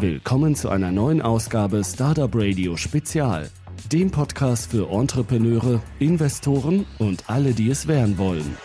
Willkommen zu einer neuen Ausgabe Startup Radio Spezial, dem Podcast für Entrepreneure, Investoren und alle, die es werden wollen.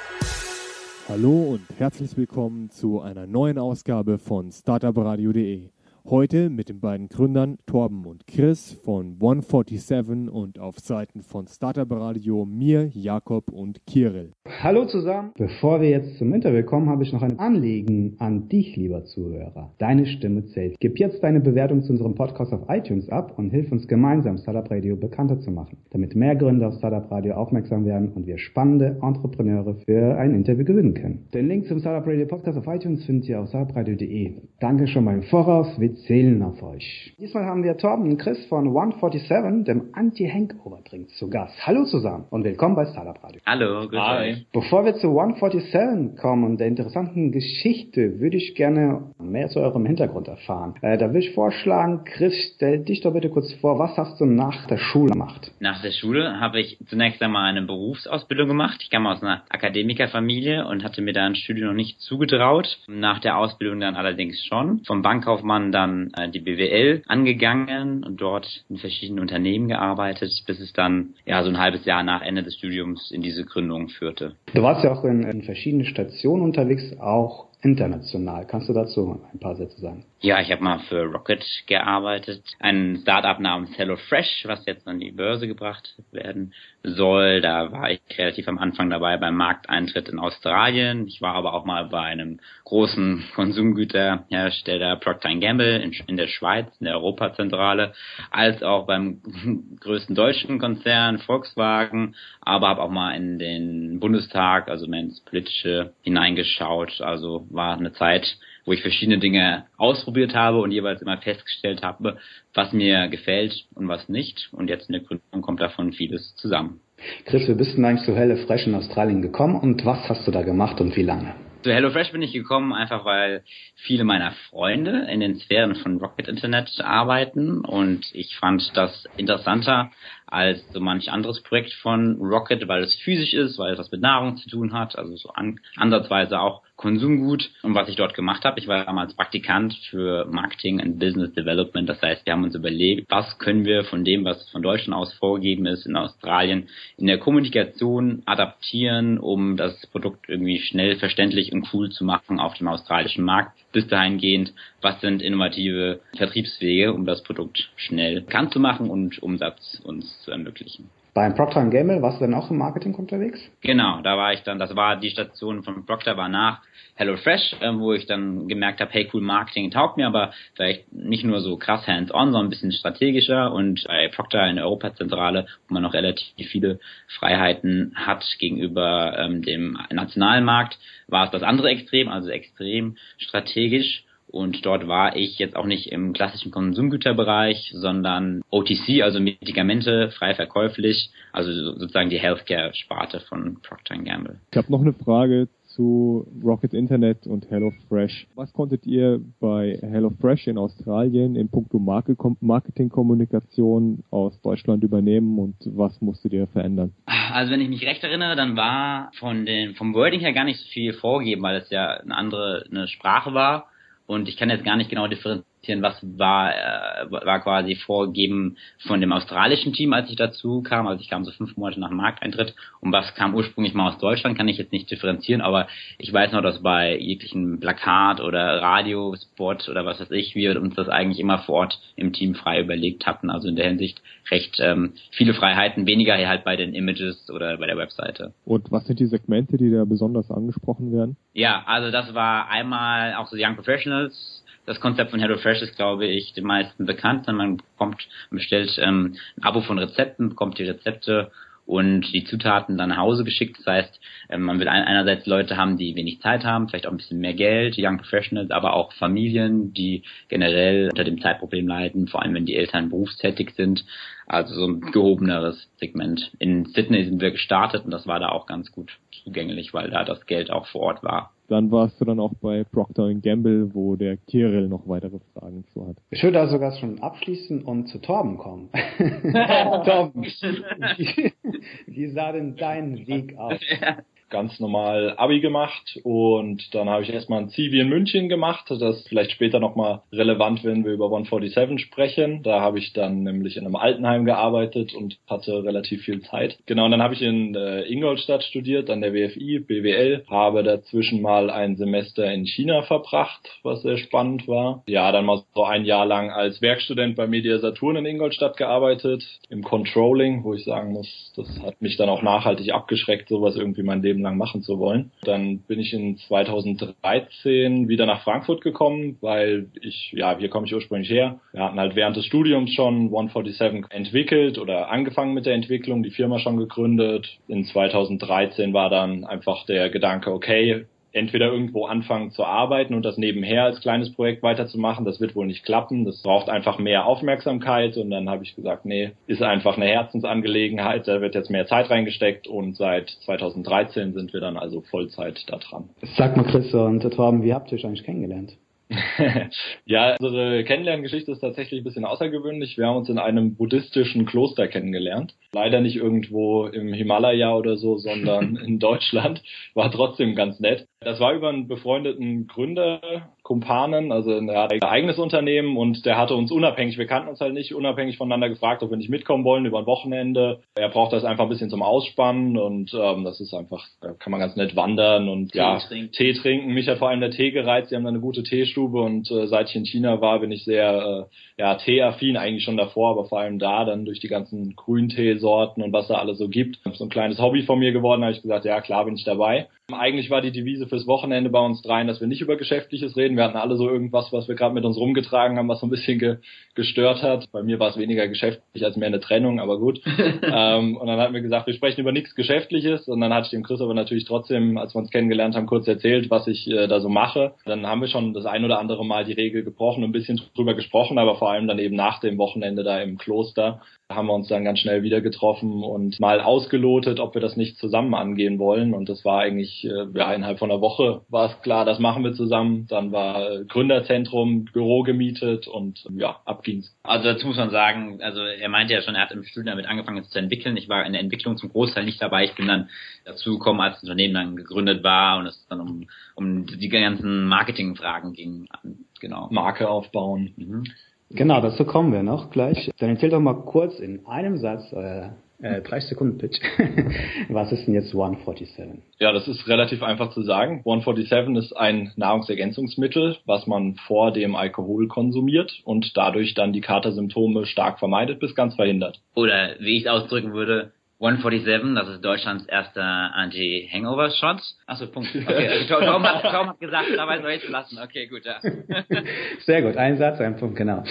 Hallo und herzlich willkommen zu einer neuen Ausgabe von startupradio.de. Heute mit den beiden Gründern Torben und Chris von 147 und auf Seiten von Startup Radio mir, Jakob und Kirill. Hallo zusammen. Bevor wir jetzt zum Interview kommen, habe ich noch ein Anliegen an dich, lieber Zuhörer. Deine Stimme zählt. Gib jetzt deine Bewertung zu unserem Podcast auf iTunes ab und hilf uns gemeinsam Startup Radio bekannter zu machen, damit mehr Gründer auf Startup Radio aufmerksam werden und wir spannende Entrepreneure für ein Interview gewinnen können. Den Link zum Startup Radio Podcast auf iTunes findet ihr auf startupradio.de. Danke schon mal im Voraus. Wir zählen auf euch. Diesmal haben wir Torben und Chris von 147, dem Anti-Hangover-Drink, zu Gast. Hallo zusammen und willkommen bei Startup Radio. Hallo, grüß Hi. Bevor wir zu 147 kommen und der interessanten Geschichte, würde ich gerne mehr zu eurem Hintergrund erfahren. Äh, da will ich vorschlagen, Chris, stell dich doch bitte kurz vor, was hast du nach der Schule gemacht? Nach der Schule habe ich zunächst einmal eine Berufsausbildung gemacht. Ich kam aus einer Akademikerfamilie und hatte mir da ein Studium noch nicht zugetraut. Nach der Ausbildung dann allerdings schon. Vom Bankkaufmann dann dann äh, die BWL angegangen und dort in verschiedenen Unternehmen gearbeitet, bis es dann ja so ein halbes Jahr nach Ende des Studiums in diese Gründung führte. Du warst ja auch in, in verschiedenen Stationen unterwegs, auch international. Kannst du dazu ein paar Sätze sagen? Ja, ich habe mal für Rocket gearbeitet, ein Startup namens HelloFresh, was jetzt an die Börse gebracht werden soll. Da war ich relativ am Anfang dabei beim Markteintritt in Australien. Ich war aber auch mal bei einem großen Konsumgüterhersteller Procter Gamble in, der Schweiz, in der Europazentrale, als auch beim größten deutschen Konzern Volkswagen, aber habe auch mal in den Bundestag, also mehr ins Politische hineingeschaut. Also war eine Zeit, wo ich verschiedene Dinge ausprobiert habe und jeweils immer festgestellt habe, was mir gefällt und was nicht. Und jetzt in der Gründung kommt davon vieles zusammen. Chris, wie bist du eigentlich zu HelloFresh in Australien gekommen und was hast du da gemacht und wie lange? Zu HelloFresh bin ich gekommen, einfach weil viele meiner Freunde in den Sphären von Rocket Internet arbeiten und ich fand das interessanter als so manch anderes Projekt von Rocket, weil es physisch ist, weil es was mit Nahrung zu tun hat, also so an, ansatzweise auch Konsumgut. Und was ich dort gemacht habe, ich war damals Praktikant für Marketing and Business Development. Das heißt, wir haben uns überlegt, was können wir von dem, was von Deutschland aus vorgegeben ist in Australien, in der Kommunikation adaptieren, um das Produkt irgendwie schnell verständlich und cool zu machen auf dem australischen Markt. Bis dahingehend, was sind innovative Vertriebswege, um das Produkt schnell bekannt zu machen und Umsatz uns zu ermöglichen. Beim Procter Gamble warst du dann auch im Marketing unterwegs? Genau, da war ich dann, das war die Station von Procter war nach HelloFresh, äh, wo ich dann gemerkt habe, hey cool, Marketing taugt mir, aber vielleicht nicht nur so krass hands-on, sondern ein bisschen strategischer und bei Procter in der Europazentrale, wo man noch relativ viele Freiheiten hat gegenüber ähm, dem nationalen Markt, war es das andere Extrem, also extrem strategisch und dort war ich jetzt auch nicht im klassischen Konsumgüterbereich, sondern OTC, also Medikamente, frei verkäuflich, also sozusagen die Healthcare-Sparte von Procter Gamble. Ich habe noch eine Frage zu Rocket Internet und HelloFresh. Was konntet ihr bei HelloFresh in Australien in puncto Marketingkommunikation aus Deutschland übernehmen und was musstet ihr verändern? Also wenn ich mich recht erinnere, dann war von den, vom Wording her gar nicht so viel vorgegeben, weil es ja eine andere eine Sprache war und ich kann jetzt gar nicht genau differenzieren, was war, äh, war quasi vorgegeben von dem australischen Team, als ich dazu kam. Also ich kam so fünf Monate nach Markteintritt. Und was kam ursprünglich mal aus Deutschland, kann ich jetzt nicht differenzieren. Aber ich weiß noch, dass bei jeglichen Plakat oder Radiospot oder was weiß ich, wir uns das eigentlich immer vor Ort im Team frei überlegt hatten. Also in der Hinsicht recht ähm, viele Freiheiten, weniger halt bei den Images oder bei der Webseite. Und was sind die Segmente, die da besonders angesprochen werden? Ja, also das war einmal auch so Young Professionals. Das Konzept von HelloFresh ist, glaube ich, den meisten bekannt. Man bekommt, bestellt ähm, ein Abo von Rezepten, bekommt die Rezepte und die Zutaten dann nach Hause geschickt. Das heißt, ähm, man will einerseits Leute haben, die wenig Zeit haben, vielleicht auch ein bisschen mehr Geld, Young Professionals, aber auch Familien, die generell unter dem Zeitproblem leiden, vor allem wenn die Eltern berufstätig sind. Also so ein gehobeneres Segment. In Sydney sind wir gestartet und das war da auch ganz gut zugänglich, weil da das Geld auch vor Ort war. Dann warst du dann auch bei Procter Gamble, wo der Kirill noch weitere Fragen zu hat. Ich würde da sogar schon abschließen und zu Torben kommen. Torben, wie, wie sah denn dein Weg aus? Ganz normal Abi gemacht und dann habe ich erstmal ein Zivi in München gemacht. Das ist vielleicht später nochmal relevant, wenn wir über 147 sprechen. Da habe ich dann nämlich in einem Altenheim gearbeitet und hatte relativ viel Zeit. Genau, und dann habe ich in äh, Ingolstadt studiert, an der WFI, BWL, habe dazwischen mal ein Semester in China verbracht, was sehr spannend war. Ja, dann mal so ein Jahr lang als Werkstudent bei Media Saturn in Ingolstadt gearbeitet, im Controlling, wo ich sagen muss, das hat mich dann auch nachhaltig abgeschreckt, sowas irgendwie mein Leben lang machen zu wollen. Dann bin ich in 2013 wieder nach Frankfurt gekommen, weil ich, ja, hier komme ich ursprünglich her. Wir hatten halt während des Studiums schon 147 entwickelt oder angefangen mit der Entwicklung, die Firma schon gegründet. In 2013 war dann einfach der Gedanke, okay, entweder irgendwo anfangen zu arbeiten und das nebenher als kleines Projekt weiterzumachen. Das wird wohl nicht klappen. Das braucht einfach mehr Aufmerksamkeit. Und dann habe ich gesagt, nee, ist einfach eine Herzensangelegenheit. Da wird jetzt mehr Zeit reingesteckt und seit 2013 sind wir dann also Vollzeit da dran. Sag mal, Chris und Torben, wie habt ihr euch eigentlich kennengelernt? ja, unsere Kennenlerngeschichte ist tatsächlich ein bisschen außergewöhnlich. Wir haben uns in einem buddhistischen Kloster kennengelernt. Leider nicht irgendwo im Himalaya oder so, sondern in Deutschland. War trotzdem ganz nett. Das war über einen befreundeten Gründer, Kumpanen, also er hat ein eigenes Unternehmen und der hatte uns unabhängig, wir kannten uns halt nicht, unabhängig voneinander gefragt, ob wir nicht mitkommen wollen über ein Wochenende. Er braucht das einfach ein bisschen zum Ausspannen und ähm, das ist einfach, da kann man ganz nett wandern und Tee ja, trinken. Tee trinken. Mich hat vor allem der Tee gereizt, sie haben da eine gute Teestube und äh, seit ich in China war, bin ich sehr äh, ja, Teeaffin, eigentlich schon davor, aber vor allem da dann durch die ganzen Grünteesorten und was da alles so gibt. So ein kleines Hobby von mir geworden, habe ich gesagt, ja klar bin ich dabei. Eigentlich war die Devise fürs Wochenende bei uns dreien, dass wir nicht über Geschäftliches reden. Wir hatten alle so irgendwas, was wir gerade mit uns rumgetragen haben, was so ein bisschen ge gestört hat. Bei mir war es weniger geschäftlich als mehr eine Trennung, aber gut. ähm, und dann hatten wir gesagt, wir sprechen über nichts Geschäftliches. Und dann hatte ich dem Chris aber natürlich trotzdem, als wir uns kennengelernt haben, kurz erzählt, was ich äh, da so mache. Dann haben wir schon das ein oder andere Mal die Regel gebrochen, und ein bisschen drüber gesprochen, aber vor allem dann eben nach dem Wochenende da im Kloster haben wir uns dann ganz schnell wieder getroffen und mal ausgelotet, ob wir das nicht zusammen angehen wollen. Und das war eigentlich, äh, ja, innerhalb von einer Woche war es klar, das machen wir zusammen. Dann war Gründerzentrum, Büro gemietet und ja, ab ging's. Also dazu muss man sagen, also er meinte ja schon, er hat im Studium damit angefangen, es zu entwickeln. Ich war in der Entwicklung zum Großteil nicht dabei. Ich bin dann dazu gekommen, als das Unternehmen dann gegründet war und es dann um, um die ganzen Marketingfragen ging. Genau. Marke aufbauen. Mhm. Genau, dazu kommen wir noch gleich. Dann erzähl doch mal kurz in einem Satz euer äh, 30 Sekunden Pitch. Was ist denn jetzt 147? Ja, das ist relativ einfach zu sagen. 147 ist ein Nahrungsergänzungsmittel, was man vor dem Alkohol konsumiert und dadurch dann die Katersymptome stark vermeidet bis ganz verhindert. Oder wie ich es ausdrücken würde, 147, das ist Deutschlands erster Anti-Hangover-Shot. Achso, Punkt. Okay, also Tom, hat, Tom hat gesagt, dabei soll ich lassen. Okay, gut, ja. Sehr gut, ein Satz, ein Punkt, genau.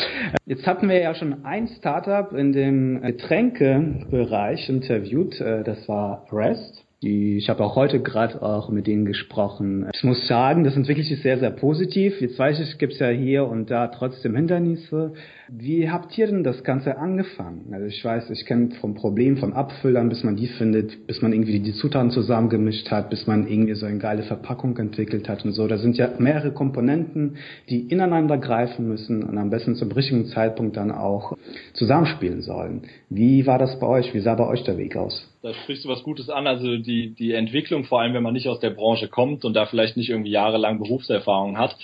Jetzt hatten wir ja schon ein Startup in dem Getränkebereich interviewt, äh, das war Rest. Ich habe auch heute gerade auch mit denen gesprochen. Ich muss sagen, das entwickelt sich sehr, sehr positiv. Jetzt weiß ich, es gibt ja hier und da trotzdem Hindernisse. Wie habt ihr denn das Ganze angefangen? Also ich weiß, ich kenne vom Problem von Abfüllern, bis man die findet, bis man irgendwie die Zutaten zusammengemischt hat, bis man irgendwie so eine geile Verpackung entwickelt hat und so. Da sind ja mehrere Komponenten, die ineinander greifen müssen und am besten zum richtigen Zeitpunkt dann auch zusammenspielen sollen. Wie war das bei euch? Wie sah bei euch der Weg aus? Da sprichst du was Gutes an. Also die, die Entwicklung, vor allem wenn man nicht aus der Branche kommt und da vielleicht nicht irgendwie jahrelang Berufserfahrung hat,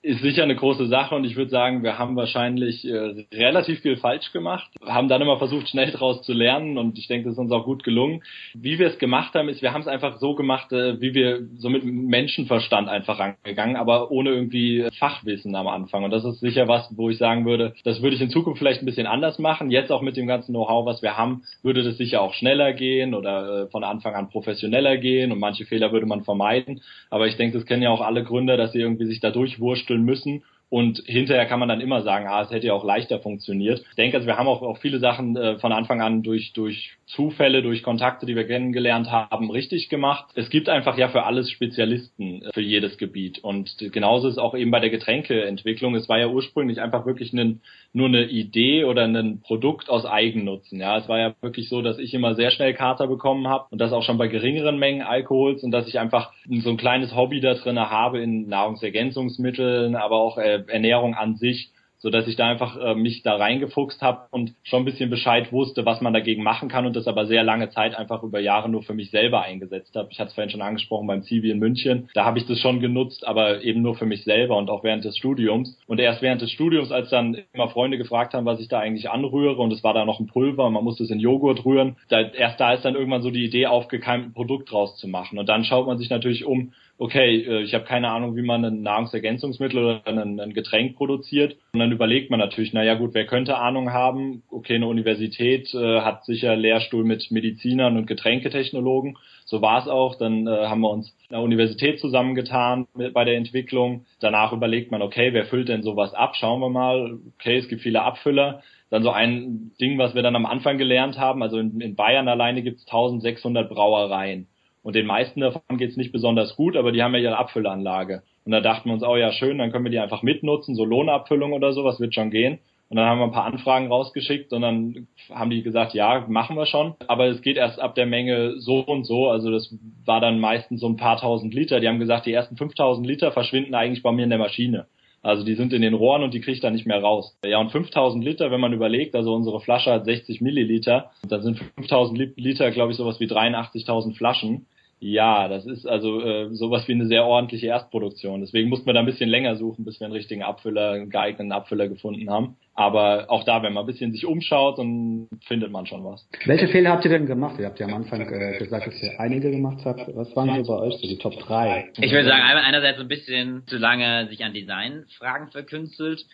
ist sicher eine große Sache und ich würde sagen, wir haben wahrscheinlich äh, relativ viel falsch gemacht, haben dann immer versucht, schnell daraus zu lernen und ich denke, das ist uns auch gut gelungen. Wie wir es gemacht haben, ist, wir haben es einfach so gemacht, äh, wie wir so mit Menschenverstand einfach rangegangen, aber ohne irgendwie Fachwissen am Anfang. Und das ist sicher was, wo ich sagen würde, das würde ich in Zukunft vielleicht ein bisschen anders machen. Jetzt auch mit dem ganzen Know-how, was wir haben, würde das sicher auch schneller gehen oder äh, von Anfang an professioneller gehen und manche Fehler würde man vermeiden. Aber ich denke, das kennen ja auch alle Gründer, dass sie irgendwie sich da durchwursteln müssen und hinterher kann man dann immer sagen, ah, es hätte ja auch leichter funktioniert. Ich denke, also wir haben auch, auch viele Sachen äh, von Anfang an durch, durch Zufälle, durch Kontakte, die wir kennengelernt haben, richtig gemacht. Es gibt einfach ja für alles Spezialisten äh, für jedes Gebiet. Und genauso ist auch eben bei der Getränkeentwicklung. Es war ja ursprünglich einfach wirklich ein, nur eine Idee oder ein Produkt aus Eigennutzen. Ja, es war ja wirklich so, dass ich immer sehr schnell Kater bekommen habe und das auch schon bei geringeren Mengen Alkohols und dass ich einfach so ein kleines Hobby da drin habe in Nahrungsergänzungsmitteln, aber auch äh, Ernährung an sich so dass ich da einfach äh, mich da reingefuchst habe und schon ein bisschen Bescheid wusste, was man dagegen machen kann und das aber sehr lange Zeit einfach über Jahre nur für mich selber eingesetzt habe. Ich hatte es vorhin schon angesprochen beim Zivi in München, da habe ich das schon genutzt, aber eben nur für mich selber und auch während des Studiums. Und erst während des Studiums, als dann immer Freunde gefragt haben, was ich da eigentlich anrühre und es war da noch ein Pulver, man musste es in Joghurt rühren, da, erst da ist dann irgendwann so die Idee aufgekeimt, ein Produkt draus zu machen. Und dann schaut man sich natürlich um, okay, äh, ich habe keine Ahnung, wie man ein Nahrungsergänzungsmittel oder ein, Getränk produziert. Und dann überlegt man natürlich, naja gut, wer könnte Ahnung haben? Okay, eine Universität äh, hat sicher Lehrstuhl mit Medizinern und Getränketechnologen. So war es auch. Dann äh, haben wir uns in der Universität zusammengetan bei der Entwicklung. Danach überlegt man, okay, wer füllt denn sowas ab? Schauen wir mal. Okay, es gibt viele Abfüller. Dann so ein Ding, was wir dann am Anfang gelernt haben. Also in, in Bayern alleine gibt es 1600 Brauereien. Und den meisten davon geht's nicht besonders gut, aber die haben ja ihre Abfüllanlage. Und da dachten wir uns, oh ja, schön, dann können wir die einfach mitnutzen, so Lohnabfüllung oder so, was wird schon gehen. Und dann haben wir ein paar Anfragen rausgeschickt und dann haben die gesagt, ja, machen wir schon. Aber es geht erst ab der Menge so und so. Also das war dann meistens so ein paar tausend Liter. Die haben gesagt, die ersten 5000 Liter verschwinden eigentlich bei mir in der Maschine. Also die sind in den Rohren und die kriege ich dann nicht mehr raus. Ja, und 5000 Liter, wenn man überlegt, also unsere Flasche hat 60 Milliliter, da sind 5000 Liter, glaube ich, sowas wie 83.000 Flaschen. Ja, das ist also äh, sowas wie eine sehr ordentliche Erstproduktion. Deswegen mussten wir da ein bisschen länger suchen, bis wir einen richtigen Abfüller, einen geeigneten Abfüller gefunden haben. Aber auch da, wenn man ein bisschen sich umschaut, dann findet man schon was. Welche Fehler habt ihr denn gemacht? Ihr habt ja am Anfang äh, gesagt, dass ihr einige gemacht habt. Was waren so bei euch so die Top 3? Ich würde sagen, einerseits so ein bisschen zu lange sich an Designfragen verkünstelt.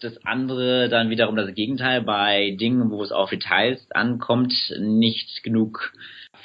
Das andere dann wiederum das Gegenteil bei Dingen, wo es auf Details ankommt, nicht genug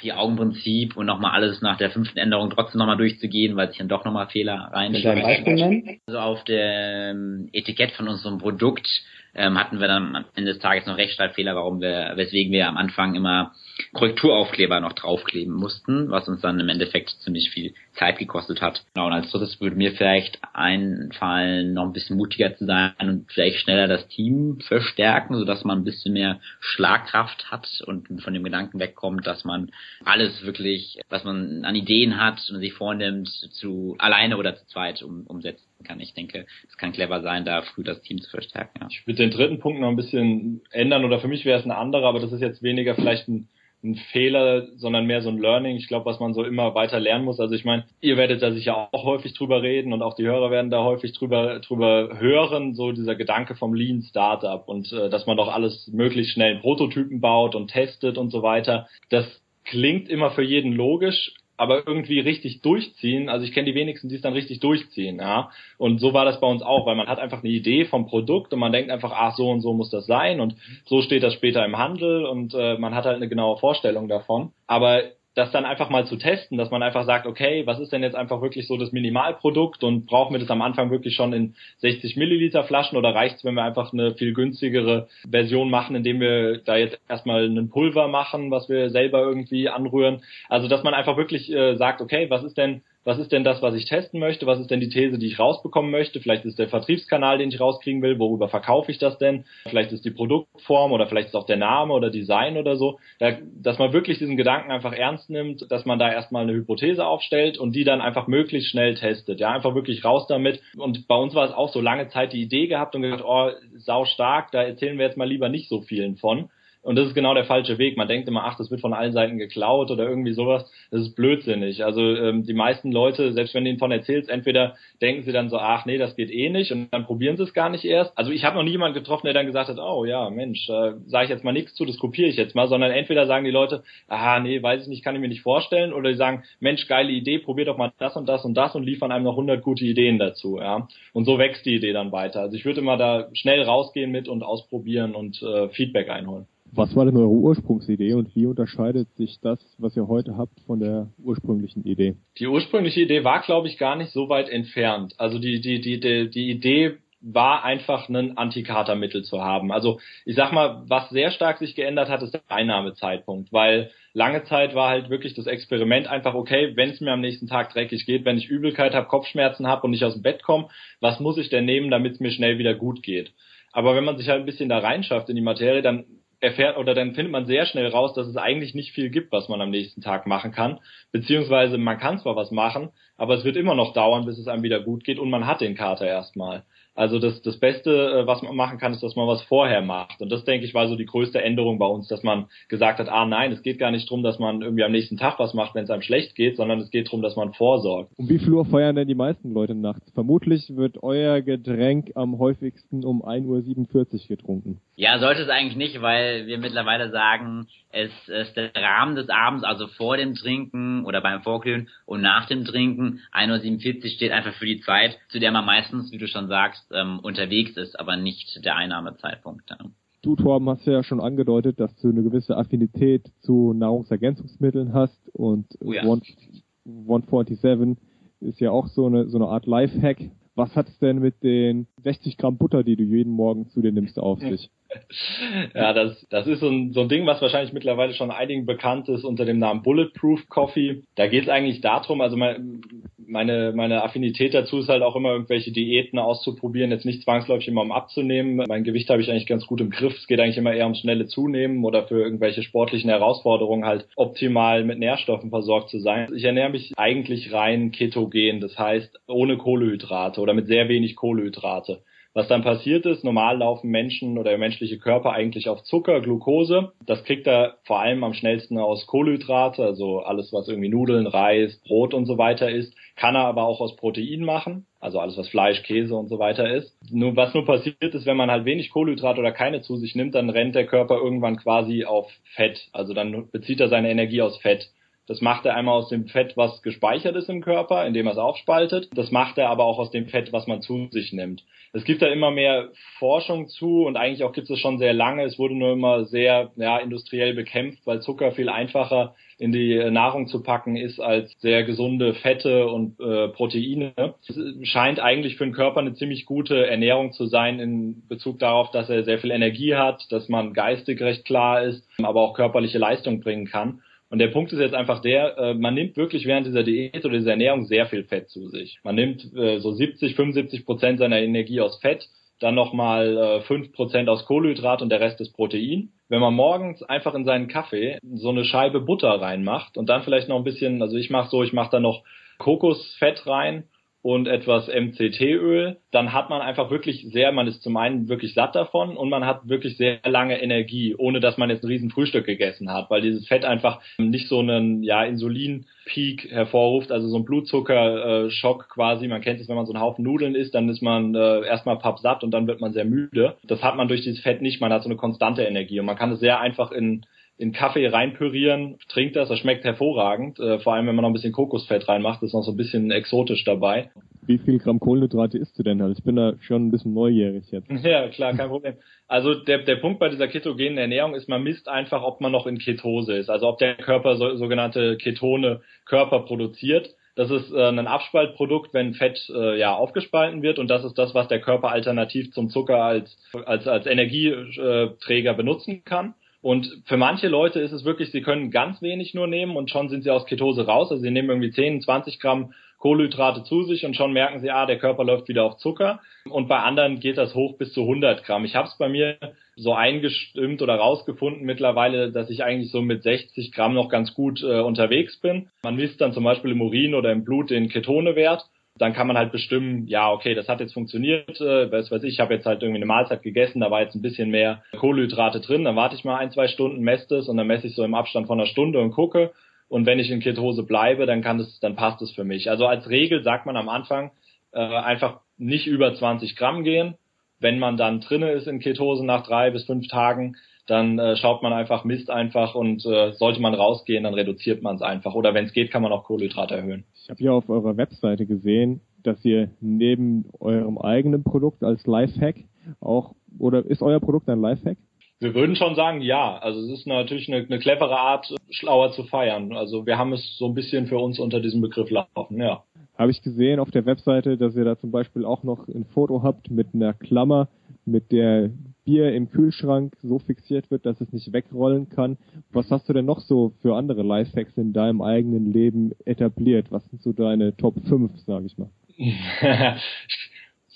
Vier-Augen-Prinzip und nochmal alles nach der fünften Änderung trotzdem nochmal durchzugehen, weil sich dann doch nochmal Fehler reinschreiben. Also auf dem Etikett von unserem Produkt ähm, hatten wir dann am Ende des Tages noch Rechtschreibfehler, warum wir, weswegen wir am Anfang immer Korrekturaufkleber noch draufkleben mussten, was uns dann im Endeffekt ziemlich viel Zeit gekostet hat. Genau, und als drittes würde mir vielleicht einfallen, noch ein bisschen mutiger zu sein und vielleicht schneller das Team verstärken, sodass man ein bisschen mehr Schlagkraft hat und von dem Gedanken wegkommt, dass man alles wirklich, was man an Ideen hat und sich vornimmt, zu alleine oder zu zweit um, umsetzen kann. Ich denke, es kann clever sein, da früh das Team zu verstärken. Ja. Ich würde den dritten Punkt noch ein bisschen ändern oder für mich wäre es ein anderer, aber das ist jetzt weniger vielleicht ein ein Fehler, sondern mehr so ein Learning. Ich glaube, was man so immer weiter lernen muss. Also ich meine, ihr werdet da sicher auch häufig drüber reden und auch die Hörer werden da häufig drüber drüber hören, so dieser Gedanke vom Lean Startup und äh, dass man doch alles möglichst schnell in Prototypen baut und testet und so weiter. Das klingt immer für jeden logisch, aber irgendwie richtig durchziehen. Also ich kenne die wenigsten, die es dann richtig durchziehen, ja. Und so war das bei uns auch, weil man hat einfach eine Idee vom Produkt und man denkt einfach, ach so und so muss das sein und so steht das später im Handel und äh, man hat halt eine genaue Vorstellung davon. Aber das dann einfach mal zu testen, dass man einfach sagt, okay, was ist denn jetzt einfach wirklich so das Minimalprodukt und brauchen wir das am Anfang wirklich schon in 60 Milliliter Flaschen oder reicht es, wenn wir einfach eine viel günstigere Version machen, indem wir da jetzt erstmal einen Pulver machen, was wir selber irgendwie anrühren. Also dass man einfach wirklich äh, sagt, okay, was ist denn was ist denn das, was ich testen möchte, was ist denn die These, die ich rausbekommen möchte, vielleicht ist der Vertriebskanal, den ich rauskriegen will, worüber verkaufe ich das denn, vielleicht ist die Produktform oder vielleicht ist auch der Name oder Design oder so, da, dass man wirklich diesen Gedanken einfach ernst nimmt, dass man da erstmal eine Hypothese aufstellt und die dann einfach möglichst schnell testet, ja, einfach wirklich raus damit. Und bei uns war es auch so lange Zeit die Idee gehabt und gesagt, oh, sau stark, da erzählen wir jetzt mal lieber nicht so vielen von, und das ist genau der falsche Weg. Man denkt immer, ach, das wird von allen Seiten geklaut oder irgendwie sowas. Das ist blödsinnig. Also ähm, die meisten Leute, selbst wenn du ihnen von erzählst, entweder denken sie dann so, ach nee, das geht eh nicht und dann probieren sie es gar nicht erst. Also ich habe noch nie jemanden getroffen, der dann gesagt hat, oh ja, Mensch, äh, sage ich jetzt mal nichts zu, das kopiere ich jetzt mal, sondern entweder sagen die Leute, ah nee, weiß ich nicht, kann ich mir nicht vorstellen, oder die sagen, Mensch, geile Idee, probier doch mal das und das und das und liefern einem noch 100 gute Ideen dazu. Ja, und so wächst die Idee dann weiter. Also ich würde immer da schnell rausgehen mit und ausprobieren und äh, Feedback einholen. Was war denn eure Ursprungsidee und wie unterscheidet sich das, was ihr heute habt, von der ursprünglichen Idee? Die ursprüngliche Idee war, glaube ich, gar nicht so weit entfernt. Also die, die, die, die, die Idee war einfach ein Antikatermittel zu haben. Also ich sag mal, was sehr stark sich geändert hat, ist der Einnahmezeitpunkt, weil lange Zeit war halt wirklich das Experiment einfach, okay, wenn es mir am nächsten Tag dreckig geht, wenn ich Übelkeit habe, Kopfschmerzen habe und nicht aus dem Bett komme, was muss ich denn nehmen, damit es mir schnell wieder gut geht? Aber wenn man sich halt ein bisschen da reinschafft in die Materie, dann erfährt oder dann findet man sehr schnell raus, dass es eigentlich nicht viel gibt, was man am nächsten Tag machen kann. Beziehungsweise man kann zwar was machen, aber es wird immer noch dauern, bis es einem wieder gut geht und man hat den Kater erstmal. Also das, das Beste, äh, was man machen kann, ist, dass man was vorher macht. Und das, denke ich, war so die größte Änderung bei uns, dass man gesagt hat, ah nein, es geht gar nicht darum, dass man irgendwie am nächsten Tag was macht, wenn es einem schlecht geht, sondern es geht darum, dass man vorsorgt. Um wie viel Uhr feiern denn die meisten Leute nachts? Vermutlich wird euer Getränk am häufigsten um 1.47 Uhr getrunken. Ja, sollte es eigentlich nicht, weil wir mittlerweile sagen, es ist der Rahmen des Abends, also vor dem Trinken oder beim Vorglühen und nach dem Trinken. 1.47 Uhr steht einfach für die Zeit, zu der man meistens, wie du schon sagst, ähm, unterwegs ist, aber nicht der Einnahmezeitpunkt. Ja. Du, Torben, hast ja schon angedeutet, dass du eine gewisse Affinität zu Nahrungsergänzungsmitteln hast und oh ja. 147 ist ja auch so eine, so eine Art Lifehack. Was hat es denn mit den 60 Gramm Butter, die du jeden Morgen zu dir nimmst, auf sich? ja, das, das ist so ein, so ein Ding, was wahrscheinlich mittlerweile schon einigen bekannt ist unter dem Namen Bulletproof Coffee. Da geht es eigentlich darum, also mein, meine, meine Affinität dazu ist halt auch immer irgendwelche Diäten auszuprobieren, jetzt nicht zwangsläufig immer um abzunehmen. Mein Gewicht habe ich eigentlich ganz gut im Griff. Es geht eigentlich immer eher ums schnelle Zunehmen oder für irgendwelche sportlichen Herausforderungen halt optimal mit Nährstoffen versorgt zu sein. Ich ernähre mich eigentlich rein ketogen, das heißt ohne Kohlehydrate oder mit sehr wenig Kohlehydrate. Was dann passiert ist, normal laufen Menschen oder der menschliche Körper eigentlich auf Zucker, Glucose. Das kriegt er vor allem am schnellsten aus Kohlenhydrate, also alles, was irgendwie Nudeln, Reis, Brot und so weiter ist, kann er aber auch aus Protein machen, also alles, was Fleisch, Käse und so weiter ist. Nur was nur passiert ist, wenn man halt wenig Kohlenhydrate oder keine zu sich nimmt, dann rennt der Körper irgendwann quasi auf Fett. Also dann bezieht er seine Energie aus Fett. Das macht er einmal aus dem Fett, was gespeichert ist im Körper, indem er es aufspaltet. Das macht er aber auch aus dem Fett, was man zu sich nimmt. Es gibt da immer mehr Forschung zu und eigentlich auch gibt es schon sehr lange. Es wurde nur immer sehr ja, industriell bekämpft, weil Zucker viel einfacher in die Nahrung zu packen ist als sehr gesunde Fette und äh, Proteine. Es scheint eigentlich für den Körper eine ziemlich gute Ernährung zu sein in Bezug darauf, dass er sehr viel Energie hat, dass man geistig recht klar ist, aber auch körperliche Leistung bringen kann. Und der Punkt ist jetzt einfach der, äh, man nimmt wirklich während dieser Diät oder dieser Ernährung sehr viel Fett zu sich. Man nimmt äh, so 70, 75 Prozent seiner Energie aus Fett, dann nochmal äh, 5 Prozent aus Kohlenhydrat und der Rest ist Protein. Wenn man morgens einfach in seinen Kaffee so eine Scheibe Butter reinmacht und dann vielleicht noch ein bisschen, also ich mache so, ich mache da noch Kokosfett rein und etwas MCT-Öl, dann hat man einfach wirklich sehr, man ist zum einen wirklich satt davon und man hat wirklich sehr lange Energie, ohne dass man jetzt ein riesen Frühstück gegessen hat, weil dieses Fett einfach nicht so einen ja, Insulin-Peak hervorruft, also so ein Blutzuckerschock quasi. Man kennt es, wenn man so einen Haufen Nudeln isst, dann ist man äh, erstmal pappsatt und dann wird man sehr müde. Das hat man durch dieses Fett nicht, man hat so eine konstante Energie und man kann es sehr einfach in in Kaffee reinpürieren, trinkt das, das schmeckt hervorragend. Äh, vor allem, wenn man noch ein bisschen Kokosfett reinmacht, ist noch so ein bisschen exotisch dabei. Wie viel Gramm Kohlenhydrate isst du denn? Also ich bin da schon ein bisschen neugierig jetzt. Ja, klar, kein Problem. Also der, der Punkt bei dieser ketogenen Ernährung ist, man misst einfach, ob man noch in Ketose ist. Also ob der Körper so, sogenannte Ketone Körper produziert. Das ist äh, ein Abspaltprodukt, wenn Fett äh, ja aufgespalten wird und das ist das, was der Körper alternativ zum Zucker als als als Energieträger benutzen kann. Und für manche Leute ist es wirklich, sie können ganz wenig nur nehmen und schon sind sie aus Ketose raus. Also sie nehmen irgendwie 10, 20 Gramm Kohlenhydrate zu sich und schon merken sie, ah, der Körper läuft wieder auf Zucker. Und bei anderen geht das hoch bis zu 100 Gramm. Ich habe es bei mir so eingestimmt oder rausgefunden mittlerweile, dass ich eigentlich so mit 60 Gramm noch ganz gut äh, unterwegs bin. Man misst dann zum Beispiel im Urin oder im Blut den Ketonewert dann kann man halt bestimmen, ja, okay, das hat jetzt funktioniert, äh, was weiß ich, ich habe jetzt halt irgendwie eine Mahlzeit gegessen, da war jetzt ein bisschen mehr Kohlenhydrate drin, dann warte ich mal ein, zwei Stunden, messe das und dann messe ich so im Abstand von einer Stunde und gucke. Und wenn ich in Ketose bleibe, dann kann das, dann passt es für mich. Also als Regel sagt man am Anfang äh, einfach nicht über 20 Gramm gehen. Wenn man dann drinne ist in Ketose nach drei bis fünf Tagen, dann äh, schaut man einfach, misst einfach und äh, sollte man rausgehen, dann reduziert man es einfach. Oder wenn es geht, kann man auch Kohlenhydrate erhöhen. Ich habe hier auf eurer Webseite gesehen, dass ihr neben eurem eigenen Produkt als Lifehack auch, oder ist euer Produkt ein Lifehack? Wir würden schon sagen, ja. Also es ist natürlich eine, eine clevere Art, schlauer zu feiern. Also wir haben es so ein bisschen für uns unter diesem Begriff laufen, ja. Habe ich gesehen auf der Webseite, dass ihr da zum Beispiel auch noch ein Foto habt mit einer Klammer, mit der Bier im Kühlschrank so fixiert wird, dass es nicht wegrollen kann. Was hast du denn noch so für andere Lifehacks in deinem eigenen Leben etabliert? Was sind so deine Top 5, sage ich mal?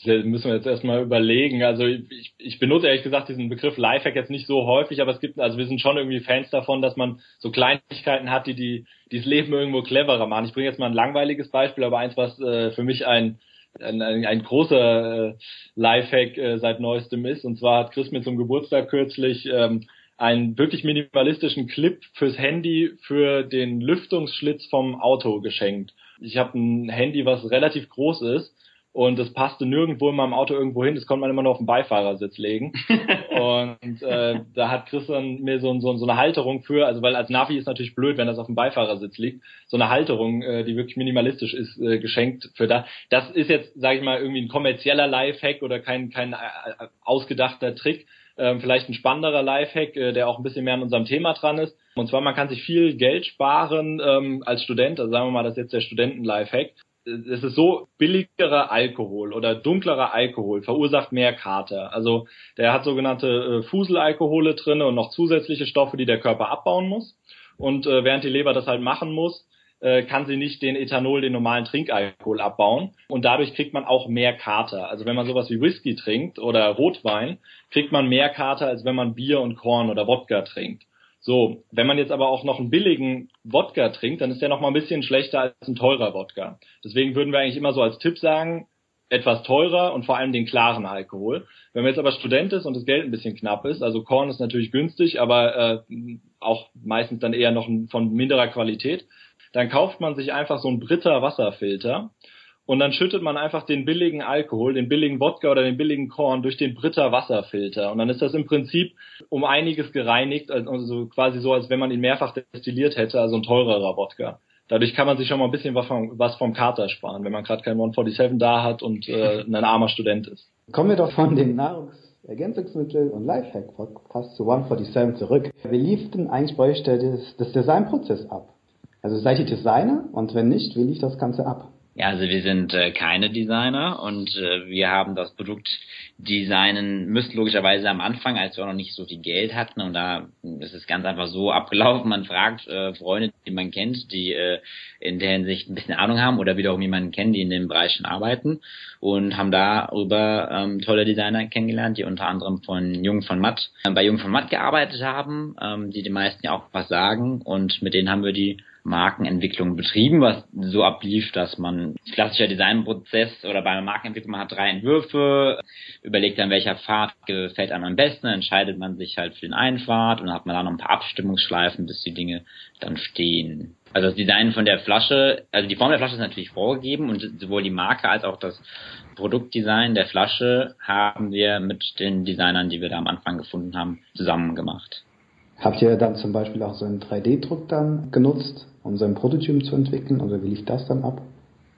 müssen wir jetzt erstmal überlegen. Also ich, ich benutze ehrlich gesagt diesen Begriff Lifehack jetzt nicht so häufig, aber es gibt, also wir sind schon irgendwie Fans davon, dass man so Kleinigkeiten hat, die, die, die das Leben irgendwo cleverer machen. Ich bringe jetzt mal ein langweiliges Beispiel, aber eins, was äh, für mich ein ein, ein, ein großer äh, Lifehack äh, seit neuestem ist. Und zwar hat Chris mir zum Geburtstag kürzlich ähm, einen wirklich minimalistischen Clip fürs Handy für den Lüftungsschlitz vom Auto geschenkt. Ich habe ein Handy, was relativ groß ist und das passte nirgendwo in meinem Auto irgendwo hin. Das konnte man immer nur auf den Beifahrersitz legen. und äh, da hat Christian mir so, so, so eine Halterung für, also weil als Navi ist natürlich blöd, wenn das auf dem Beifahrersitz liegt, so eine Halterung, äh, die wirklich minimalistisch ist, äh, geschenkt für da. Das ist jetzt, sage ich mal, irgendwie ein kommerzieller Lifehack oder kein, kein äh, ausgedachter Trick. Ähm, vielleicht ein spannenderer Lifehack, äh, der auch ein bisschen mehr an unserem Thema dran ist. Und zwar, man kann sich viel Geld sparen ähm, als Student, also sagen wir mal, das ist jetzt der Studenten-Lifehack es ist so, billigerer Alkohol oder dunklerer Alkohol verursacht mehr Kater. Also der hat sogenannte äh, Fuselalkohole drin und noch zusätzliche Stoffe, die der Körper abbauen muss. Und äh, während die Leber das halt machen muss, äh, kann sie nicht den Ethanol, den normalen Trinkalkohol abbauen. Und dadurch kriegt man auch mehr Kater. Also wenn man sowas wie Whisky trinkt oder Rotwein, kriegt man mehr Kater, als wenn man Bier und Korn oder Wodka trinkt. So, wenn man jetzt aber auch noch einen billigen Wodka trinkt, dann ist der noch mal ein bisschen schlechter als ein teurer Wodka. Deswegen würden wir eigentlich immer so als Tipp sagen, etwas teurer und vor allem den klaren Alkohol. Wenn man jetzt aber Student ist und das Geld ein bisschen knapp ist, also Korn ist natürlich günstig, aber äh, auch meistens dann eher noch von minderer Qualität, dann kauft man sich einfach so einen Britter Wasserfilter und dann schüttet man einfach den billigen Alkohol, den billigen Wodka oder den billigen Korn durch den Britta Wasserfilter. Und dann ist das im Prinzip um einiges gereinigt, also quasi so, als wenn man ihn mehrfach destilliert hätte, also ein teurerer Wodka. Dadurch kann man sich schon mal ein bisschen was vom, was vom Kater sparen, wenn man gerade kein 147 da hat und äh, ein armer Student ist. Kommen wir doch von dem Nahrungsergänzungsmittel und Lifehack Podcast zu 147 zurück. Wie lief denn eigentlich bei euch das Designprozess ab? Also seid ihr Designer und wenn nicht, wie lief das Ganze ab? Ja, also wir sind äh, keine Designer und äh, wir haben das Produkt designen müssen logischerweise am Anfang, als wir auch noch nicht so viel Geld hatten und da ist es ganz einfach so abgelaufen. Man fragt äh, Freunde, die man kennt, die äh, in der Hinsicht ein bisschen Ahnung haben oder wiederum jemanden kennen, die in dem Bereich schon arbeiten und haben darüber ähm, tolle Designer kennengelernt, die unter anderem von Jung von Matt äh, bei Jung von Matt gearbeitet haben, ähm, die die meisten ja auch was sagen und mit denen haben wir die Markenentwicklung betrieben, was so ablief, dass man klassischer Designprozess oder bei einer Markenentwicklung, man hat drei Entwürfe, überlegt dann, welcher Pfad gefällt einem am besten, dann entscheidet man sich halt für den einen Pfad und dann hat man da noch ein paar Abstimmungsschleifen, bis die Dinge dann stehen. Also das Design von der Flasche, also die Form der Flasche ist natürlich vorgegeben und sowohl die Marke als auch das Produktdesign der Flasche haben wir mit den Designern, die wir da am Anfang gefunden haben, zusammen gemacht. Habt ihr dann zum Beispiel auch so einen 3D-Druck dann genutzt, um so ein Prototyp zu entwickeln? Oder wie lief das dann ab?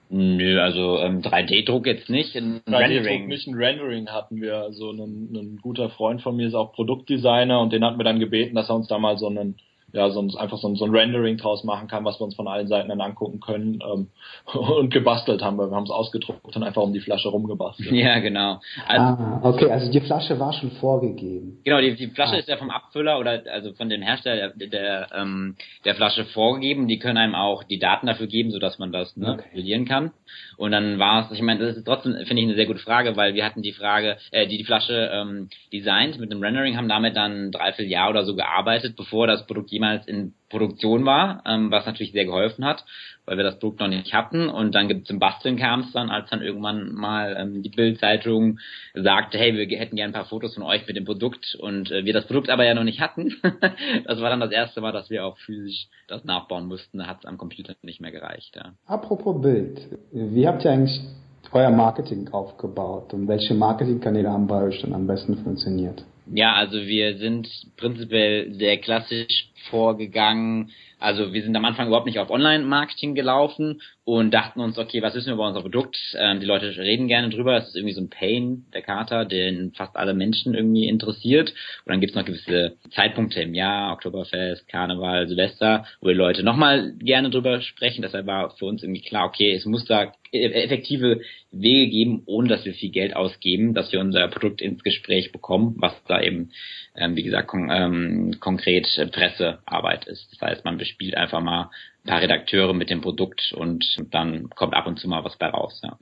Nö, also ähm, 3D-Druck jetzt nicht, ein 3D-Druck nicht, ein Rendering hatten wir. Also ein, ein guter Freund von mir ist auch Produktdesigner und den hatten wir dann gebeten, dass er uns da mal so einen ja, so ein, einfach so ein, so ein Rendering draus machen kann, was wir uns von allen Seiten dann angucken können ähm, und gebastelt haben wir. Wir haben es ausgedruckt und einfach um die Flasche rumgebastelt. Ja, genau. Also, ah, okay, also die Flasche war schon vorgegeben. Genau, die, die Flasche ah. ist ja vom Abfüller oder also von dem Hersteller der, der, ähm, der Flasche vorgegeben. Die können einem auch die Daten dafür geben, sodass man das ne, okay. kann. Und dann war es, ich meine, das ist trotzdem, finde ich, eine sehr gute Frage, weil wir hatten die Frage, äh, die die Flasche ähm, designt mit einem Rendering, haben damit dann dreiviertel Jahr oder so gearbeitet, bevor das Produkt jemals in Produktion war, ähm, was natürlich sehr geholfen hat, weil wir das Produkt noch nicht hatten. Und dann gibt zum Basteln kam es dann, als dann irgendwann mal ähm, die Bildzeitung sagte, hey, wir hätten gerne ein paar Fotos von euch mit dem Produkt und äh, wir das Produkt aber ja noch nicht hatten. das war dann das erste Mal, dass wir auch physisch das nachbauen mussten. Da hat es am Computer nicht mehr gereicht. Ja. Apropos Bild, wie habt ihr eigentlich euer Marketing aufgebaut und welche Marketingkanäle haben bei euch dann am besten funktioniert? Ja, also wir sind prinzipiell sehr klassisch vorgegangen. Also wir sind am Anfang überhaupt nicht auf Online-Marketing gelaufen und dachten uns, okay, was wissen wir über unser Produkt? Ähm, die Leute reden gerne drüber. Es ist irgendwie so ein Pain der Kater, den fast alle Menschen irgendwie interessiert. Und dann gibt es noch gewisse Zeitpunkte im Jahr, Oktoberfest, Karneval, Silvester, wo die Leute nochmal gerne drüber sprechen. Deshalb war für uns irgendwie klar, okay, es muss da e-, effektive Wege geben, ohne dass wir viel Geld ausgeben, dass wir unser Produkt ins Gespräch bekommen, was da eben, ähm, wie gesagt, kon ähm, konkret Pressearbeit ist. Das heißt, man bespielt einfach mal ein paar Redakteure mit dem Produkt und dann kommt ab und zu mal was bei raus. Ja.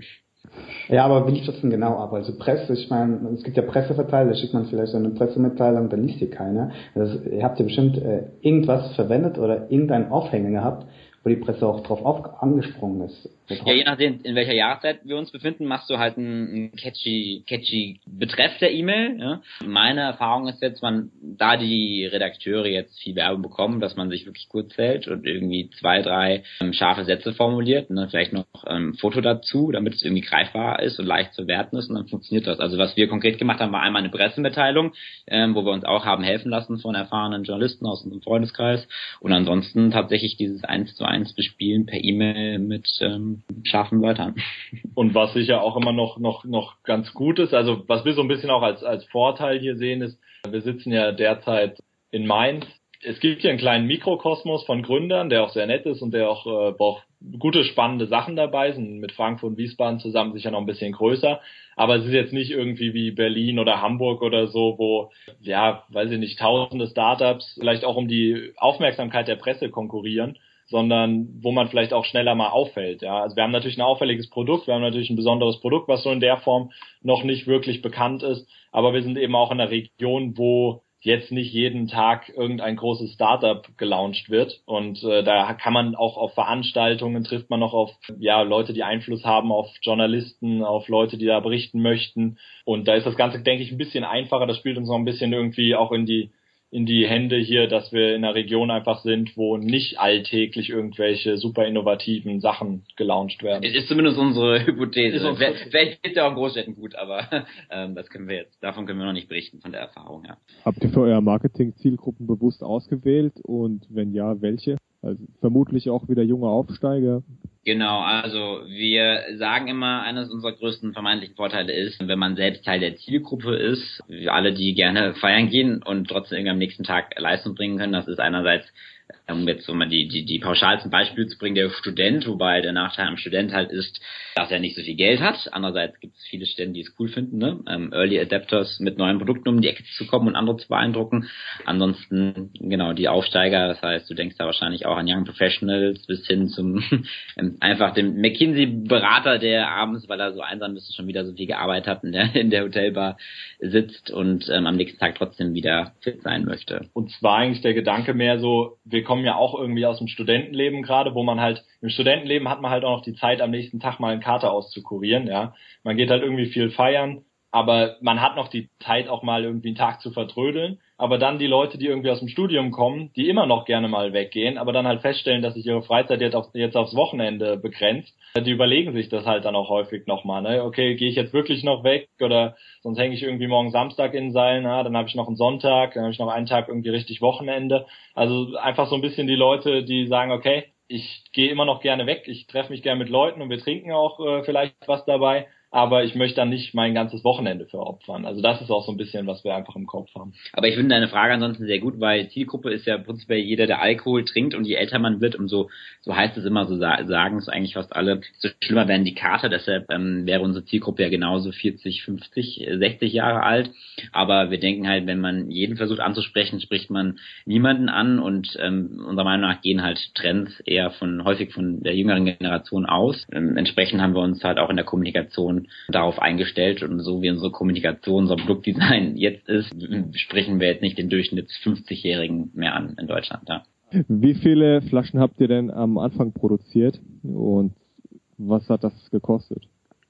Ja, aber wie lief das denn genau ab? Also Presse, ich meine, es gibt ja Presseverteiler, da schickt man vielleicht so eine Pressemitteilung, da liest hier keiner. Also, ihr habt ja bestimmt äh, irgendwas verwendet oder irgendeinen Aufhänger gehabt, wo die Presse auch drauf auf, angesprungen ist. Ja, je nachdem, in welcher Jahreszeit wir uns befinden, machst du halt einen, catchy, catchy Betreff der E-Mail. Ja? Meine Erfahrung ist jetzt, man, da die Redakteure jetzt viel Werbung bekommen, dass man sich wirklich kurz hält und irgendwie zwei, drei ähm, scharfe Sätze formuliert, ne? vielleicht noch ein ähm, Foto dazu, damit es irgendwie greifbar ist und leicht zu werten ist und dann funktioniert das. Also was wir konkret gemacht haben, war einmal eine Pressemitteilung, ähm, wo wir uns auch haben helfen lassen von erfahrenen Journalisten aus unserem Freundeskreis und ansonsten tatsächlich dieses eins zu eins Bespielen per E-Mail mit ähm, scharfen Wörtern. Und was sicher auch immer noch, noch, noch ganz gut ist, also was wir so ein bisschen auch als, als Vorteil hier sehen, ist, wir sitzen ja derzeit in Mainz. Es gibt hier einen kleinen Mikrokosmos von Gründern, der auch sehr nett ist und der auch, äh, auch gute, spannende Sachen dabei sind. Mit Frankfurt und Wiesbaden zusammen sicher noch ein bisschen größer. Aber es ist jetzt nicht irgendwie wie Berlin oder Hamburg oder so, wo, ja, weiß ich nicht, tausende Startups vielleicht auch um die Aufmerksamkeit der Presse konkurrieren sondern wo man vielleicht auch schneller mal auffällt. Ja, also wir haben natürlich ein auffälliges Produkt, wir haben natürlich ein besonderes Produkt, was so in der Form noch nicht wirklich bekannt ist, aber wir sind eben auch in einer Region, wo jetzt nicht jeden Tag irgendein großes Startup gelauncht wird und äh, da kann man auch auf Veranstaltungen trifft man noch auf ja Leute, die Einfluss haben auf Journalisten, auf Leute, die da berichten möchten und da ist das Ganze denke ich ein bisschen einfacher. Das spielt uns noch ein bisschen irgendwie auch in die in die Hände hier, dass wir in einer Region einfach sind, wo nicht alltäglich irgendwelche super innovativen Sachen gelauncht werden. Ist zumindest unsere Hypothese. Vielleicht geht ja auch in Großstädten gut, aber ähm, das können wir jetzt, davon können wir noch nicht berichten von der Erfahrung her. Habt ihr für euer Marketing Zielgruppen bewusst ausgewählt und wenn ja, welche? Also vermutlich auch wieder junge Aufsteiger. Genau, also wir sagen immer, eines unserer größten vermeintlichen Vorteile ist, wenn man selbst Teil der Zielgruppe ist, alle, die gerne feiern gehen und trotzdem irgendwie am nächsten Tag Leistung bringen können, das ist einerseits um jetzt so mal die, die, die pauschalsten Beispiele zu bringen, der Student, wobei der Nachteil am Student halt ist, dass er nicht so viel Geld hat. Andererseits gibt es viele Studenten, die es cool finden, ne? Ähm, Early Adapters mit neuen Produkten um die Ecke zu kommen und andere zu beeindrucken. Ansonsten, genau, die Aufsteiger, das heißt, du denkst da wahrscheinlich auch an Young Professionals bis hin zum ähm, einfach dem McKinsey-Berater, der abends, weil er so einsam ist, schon wieder so viel gearbeitet hat, in der, in der Hotelbar sitzt und ähm, am nächsten Tag trotzdem wieder fit sein möchte. Und zwar eigentlich der Gedanke mehr so, wir kommen ja auch irgendwie aus dem Studentenleben gerade, wo man halt, im Studentenleben hat man halt auch noch die Zeit, am nächsten Tag mal einen Kater auszukurieren, ja. Man geht halt irgendwie viel feiern, aber man hat noch die Zeit auch mal irgendwie einen Tag zu vertrödeln. Aber dann die Leute, die irgendwie aus dem Studium kommen, die immer noch gerne mal weggehen, aber dann halt feststellen, dass sich ihre Freizeit jetzt, auf, jetzt aufs Wochenende begrenzt, die überlegen sich das halt dann auch häufig nochmal. Ne? Okay, gehe ich jetzt wirklich noch weg oder sonst hänge ich irgendwie morgen Samstag in Seilen, na, dann habe ich noch einen Sonntag, dann habe ich noch einen Tag irgendwie richtig Wochenende. Also einfach so ein bisschen die Leute, die sagen, okay, ich gehe immer noch gerne weg, ich treffe mich gerne mit Leuten und wir trinken auch äh, vielleicht was dabei, aber ich möchte dann nicht mein ganzes Wochenende veropfern. Also das ist auch so ein bisschen, was wir einfach im Kopf haben. Aber ich finde deine Frage ansonsten sehr gut, weil Zielgruppe ist ja prinzipiell jeder, der Alkohol trinkt und je älter man wird, umso so heißt es immer, so sagen es eigentlich fast alle, so schlimmer werden die Kater, deshalb ähm, wäre unsere Zielgruppe ja genauso 40, 50, 60 Jahre alt. Aber wir denken halt, wenn man jeden versucht anzusprechen, spricht man niemanden an und ähm, unserer Meinung nach gehen halt Trends eher von häufig von der jüngeren Generation aus. Ähm, entsprechend haben wir uns halt auch in der Kommunikation darauf eingestellt und so wie unsere Kommunikation, unser Produktdesign jetzt ist, sprechen wir jetzt nicht den Durchschnitts 50-Jährigen mehr an in Deutschland. Ja. Wie viele Flaschen habt ihr denn am Anfang produziert und was hat das gekostet?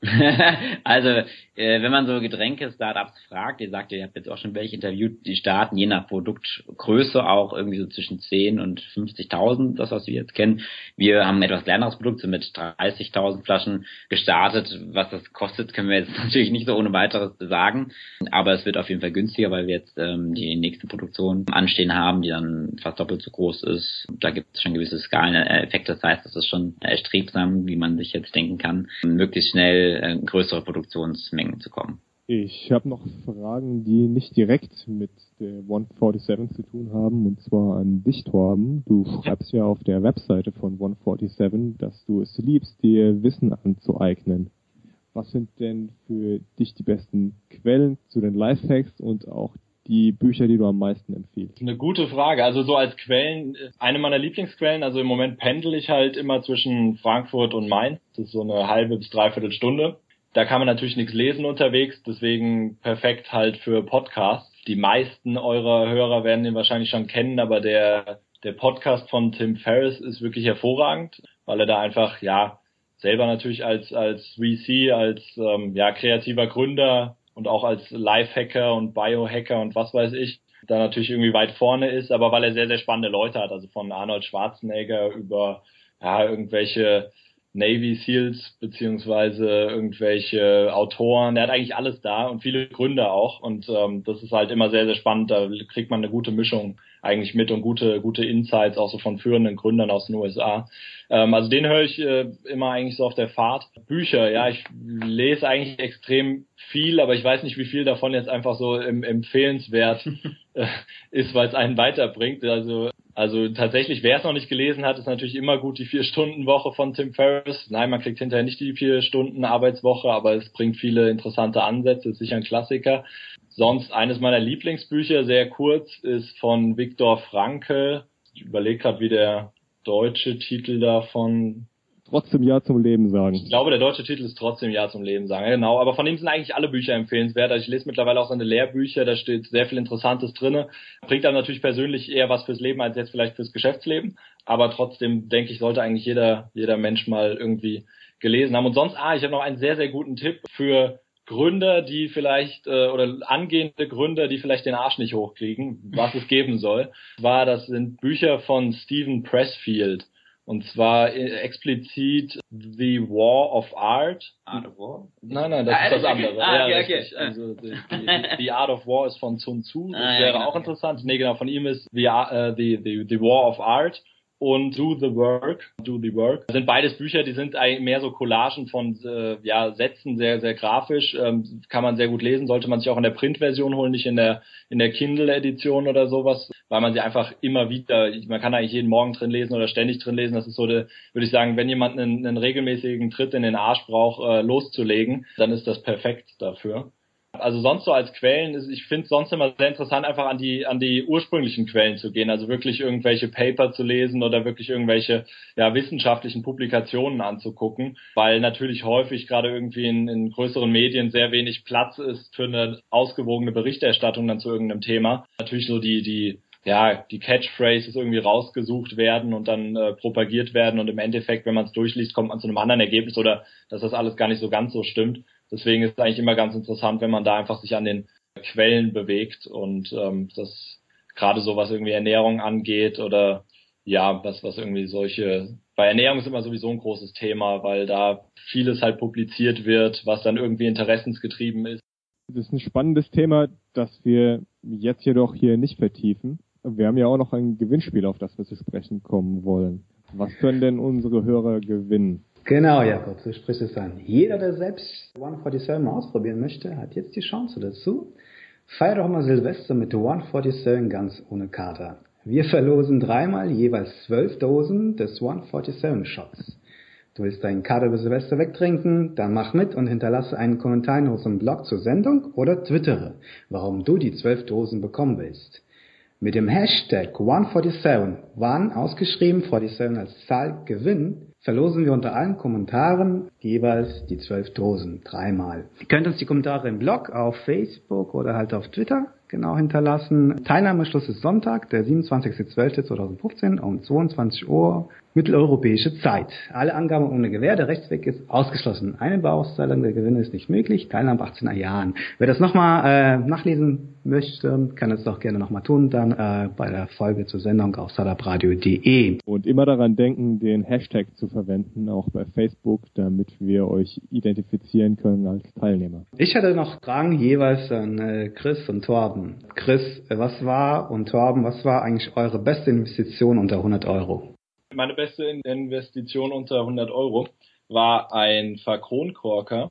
also, äh, wenn man so Getränke-Startups fragt, ihr sagt, ihr habt jetzt auch schon welche interviewt, die starten je nach Produktgröße auch irgendwie so zwischen 10 und 50.000, das was wir jetzt kennen. Wir haben ein etwas kleineres Produkt, sind mit 30.000 Flaschen gestartet. Was das kostet, können wir jetzt natürlich nicht so ohne weiteres sagen, aber es wird auf jeden Fall günstiger, weil wir jetzt ähm, die nächste Produktion anstehen haben, die dann fast doppelt so groß ist. Da gibt es schon gewisse Skaleneffekte, das heißt, es ist schon erstrebsam, wie man sich jetzt denken kann, möglichst schnell äh, größere Produktionsmengen zu kommen. Ich habe noch Fragen, die nicht direkt mit der 147 zu tun haben, und zwar an dich, Torben. Du schreibst ja auf der Webseite von 147, dass du es liebst, dir Wissen anzueignen. Was sind denn für dich die besten Quellen zu den Lifehacks und auch die Bücher, die du am meisten empfiehlst? Eine gute Frage. Also so als Quellen, eine meiner Lieblingsquellen, also im Moment pendel ich halt immer zwischen Frankfurt und Mainz. Das ist so eine halbe bis dreiviertel Stunde. Da kann man natürlich nichts lesen unterwegs, deswegen perfekt halt für Podcasts. Die meisten eurer Hörer werden den wahrscheinlich schon kennen, aber der der Podcast von Tim Ferriss ist wirklich hervorragend, weil er da einfach, ja, selber natürlich als, als VC, als ähm, ja, kreativer Gründer und auch als Lifehacker und Biohacker und was weiß ich, da natürlich irgendwie weit vorne ist, aber weil er sehr, sehr spannende Leute hat, also von Arnold Schwarzenegger über ja, irgendwelche Navy Seals beziehungsweise irgendwelche Autoren. Er hat eigentlich alles da und viele Gründer auch. Und ähm, das ist halt immer sehr, sehr spannend. Da kriegt man eine gute Mischung eigentlich mit und gute, gute Insights auch so von führenden Gründern aus den USA. Ähm, also den höre ich äh, immer eigentlich so auf der Fahrt. Bücher, ja, ich lese eigentlich extrem viel, aber ich weiß nicht, wie viel davon jetzt einfach so im, empfehlenswert äh, ist, weil es einen weiterbringt. Also also tatsächlich, wer es noch nicht gelesen hat, ist natürlich immer gut die Vier-Stunden-Woche von Tim Ferriss. Nein, man kriegt hinterher nicht die Vier-Stunden-Arbeitswoche, aber es bringt viele interessante Ansätze, ist sicher ein Klassiker. Sonst eines meiner Lieblingsbücher, sehr kurz, ist von Viktor Frankl. Ich überlege gerade, wie der deutsche Titel davon trotzdem Ja zum Leben sagen. Ich glaube, der deutsche Titel ist trotzdem Ja zum Leben sagen. Genau, aber von ihm sind eigentlich alle Bücher empfehlenswert. Also ich lese mittlerweile auch seine Lehrbücher, da steht sehr viel Interessantes drinne. Bringt dann natürlich persönlich eher was fürs Leben als jetzt vielleicht fürs Geschäftsleben. Aber trotzdem denke ich, sollte eigentlich jeder, jeder Mensch mal irgendwie gelesen haben. Und sonst, ah, ich habe noch einen sehr, sehr guten Tipp für Gründer, die vielleicht äh, oder angehende Gründer, die vielleicht den Arsch nicht hochkriegen, was es geben soll, war das sind Bücher von Stephen Pressfield. Und zwar äh, explizit The War of Art. Art of War? Nein, nein, das ah, ist das andere. Ah, ja, okay, okay. Also die, die, die, Art of War ist von Sun Tzu. Das ah, wäre ja, genau. auch interessant. Nee, genau, von ihm ist The, uh, the, the, the War of Art und Do the Work, Do the Work. Das sind beides Bücher, die sind mehr so Collagen von äh, ja, Sätzen, sehr, sehr grafisch. Ähm, kann man sehr gut lesen, sollte man sich auch in der Printversion holen, nicht in der, in der Kindle-Edition oder sowas, weil man sie einfach immer wieder, man kann eigentlich jeden Morgen drin lesen oder ständig drin lesen. Das ist so, de, würde ich sagen, wenn jemand einen, einen regelmäßigen Tritt in den Arsch braucht, äh, loszulegen, dann ist das perfekt dafür. Also sonst so als Quellen ist, ich finde es sonst immer sehr interessant, einfach an die, an die ursprünglichen Quellen zu gehen, also wirklich irgendwelche Paper zu lesen oder wirklich irgendwelche ja, wissenschaftlichen Publikationen anzugucken, weil natürlich häufig gerade irgendwie in, in größeren Medien sehr wenig Platz ist für eine ausgewogene Berichterstattung dann zu irgendeinem Thema. Natürlich so die, die ja, die Catchphrases irgendwie rausgesucht werden und dann äh, propagiert werden und im Endeffekt, wenn man es durchliest, kommt man zu einem anderen Ergebnis oder dass das alles gar nicht so ganz so stimmt. Deswegen ist es eigentlich immer ganz interessant, wenn man da einfach sich an den Quellen bewegt und ähm, das gerade so was irgendwie Ernährung angeht oder ja, was, was irgendwie solche, bei Ernährung ist immer sowieso ein großes Thema, weil da vieles halt publiziert wird, was dann irgendwie interessensgetrieben ist. Das ist ein spannendes Thema, das wir jetzt jedoch hier nicht vertiefen. Wir haben ja auch noch ein Gewinnspiel, auf das wir zu sprechen kommen wollen. Was können denn unsere Hörer gewinnen? Genau, Jakob, so spricht es an. Jeder, der selbst 147 mal ausprobieren möchte, hat jetzt die Chance dazu. Feier doch mal Silvester mit 147 ganz ohne Kater. Wir verlosen dreimal jeweils zwölf Dosen des 147 Shots. Du willst deinen Kater bis Silvester wegtrinken? Dann mach mit und hinterlasse einen Kommentar in unserem Blog zur Sendung oder twittere, warum du die zwölf Dosen bekommen willst. Mit dem Hashtag 147, wann ausgeschrieben 47 als Zahl gewinnen, verlosen wir unter allen Kommentaren jeweils die zwölf Dosen dreimal. Ihr könnt uns die Kommentare im Blog, auf Facebook oder halt auf Twitter genau hinterlassen. Teilnahmeschluss ist Sonntag, der 27.12.2015 um 22 Uhr mitteleuropäische Zeit. Alle Angaben ohne Gewähr, der Rechtsweg ist ausgeschlossen. Eine Bauauszahlung der Gewinne ist nicht möglich, Teilnahme ab 18er Jahren. Wer das nochmal äh, nachlesen möchte, kann es doch gerne nochmal tun, dann äh, bei der Folge zur Sendung auf salabradio.de. Und immer daran denken, den Hashtag zu verwenden, auch bei Facebook, damit wir euch identifizieren können als Teilnehmer. Ich hatte noch Fragen jeweils an äh, Chris und Torben. Chris, äh, was war und Torben, was war eigentlich eure beste Investition unter 100 Euro? Meine beste Investition unter 100 Euro war ein Fakronkorker.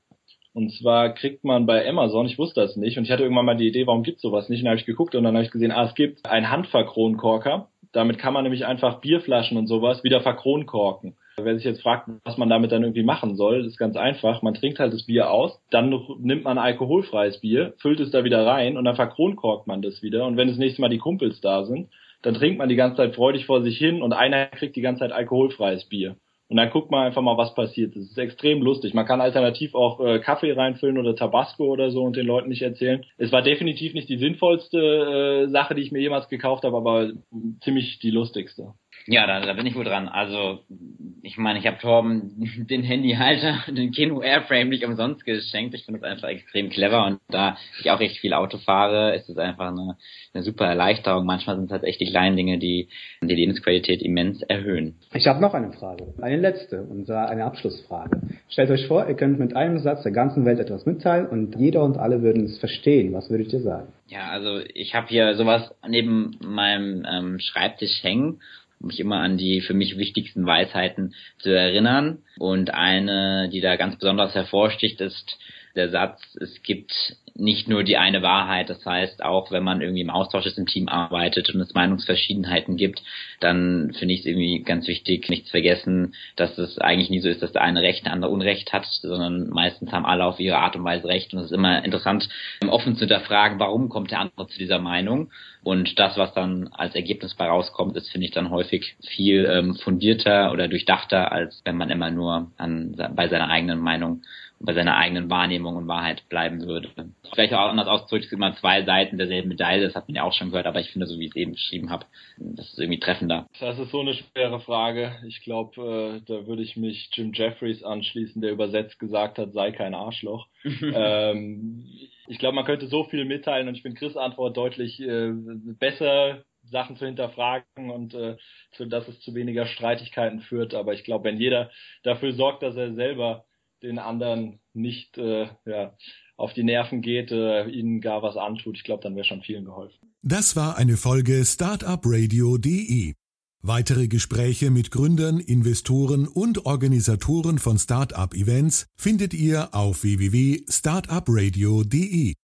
Und zwar kriegt man bei Amazon, ich wusste das nicht, und ich hatte irgendwann mal die Idee, warum gibt's sowas nicht? Und dann habe ich geguckt und dann habe ich gesehen, ah, es gibt einen Handverkronkorker. Damit kann man nämlich einfach Bierflaschen und sowas wieder verkronkorken. Wer sich jetzt fragt, was man damit dann irgendwie machen soll, ist ganz einfach. Man trinkt halt das Bier aus, dann nimmt man alkoholfreies Bier, füllt es da wieder rein und dann verkronkorkt man das wieder. Und wenn das nächste Mal die Kumpels da sind, dann trinkt man die ganze Zeit freudig vor sich hin und einer kriegt die ganze Zeit alkoholfreies Bier. und dann guckt man einfach mal, was passiert. Das ist extrem lustig. Man kann alternativ auch äh, Kaffee reinfüllen oder Tabasco oder so und den Leuten nicht erzählen. Es war definitiv nicht die sinnvollste äh, Sache, die ich mir jemals gekauft habe, aber ziemlich die lustigste. Ja, da, da bin ich wohl dran. Also, ich meine, ich habe Torben den Handyhalter, den Kino Airframe nicht umsonst geschenkt. Ich finde es einfach extrem clever und da ich auch recht viel Auto fahre, ist es einfach eine, eine super Erleichterung. Manchmal sind es halt echt die kleinen Dinge, die die Lebensqualität immens erhöhen. Ich habe noch eine Frage, eine letzte und zwar eine Abschlussfrage. Stellt euch vor, ihr könnt mit einem Satz der ganzen Welt etwas mitteilen und jeder und alle würden es verstehen. Was würdet ihr sagen? Ja, also ich habe hier sowas neben meinem ähm, Schreibtisch hängen mich immer an die für mich wichtigsten Weisheiten zu erinnern. Und eine, die da ganz besonders hervorsticht, ist der Satz, es gibt nicht nur die eine Wahrheit. Das heißt, auch wenn man irgendwie im Austausch ist, im Team arbeitet und es Meinungsverschiedenheiten gibt, dann finde ich es irgendwie ganz wichtig, nicht zu vergessen, dass es eigentlich nie so ist, dass der eine Recht, der andere Unrecht hat, sondern meistens haben alle auf ihre Art und Weise Recht. Und es ist immer interessant, offen zu hinterfragen, warum kommt der andere zu dieser Meinung. Und das, was dann als Ergebnis bei rauskommt, ist, finde ich, dann häufig viel ähm, fundierter oder durchdachter, als wenn man immer nur an, bei seiner eigenen Meinung bei seiner eigenen Wahrnehmung und Wahrheit bleiben würde. Vielleicht auch anders ausgedrückt, es gibt immer zwei Seiten derselben Medaille, das hat man ja auch schon gehört, aber ich finde, so wie ich es eben beschrieben habe, das ist irgendwie treffender. Das ist so eine schwere Frage. Ich glaube, äh, da würde ich mich Jim Jeffries anschließen, der übersetzt gesagt hat, sei kein Arschloch. ähm, ich glaube, man könnte so viel mitteilen und ich bin Chris Antwort deutlich äh, besser Sachen zu hinterfragen und äh, zu, dass es zu weniger Streitigkeiten führt. Aber ich glaube, wenn jeder dafür sorgt, dass er selber den anderen nicht äh, ja, auf die Nerven geht, äh, ihnen gar was antut. Ich glaube, dann wäre schon vielen geholfen. Das war eine Folge Startupradio.de. Weitere Gespräche mit Gründern, Investoren und Organisatoren von Startup-Events findet ihr auf www.startupradio.de.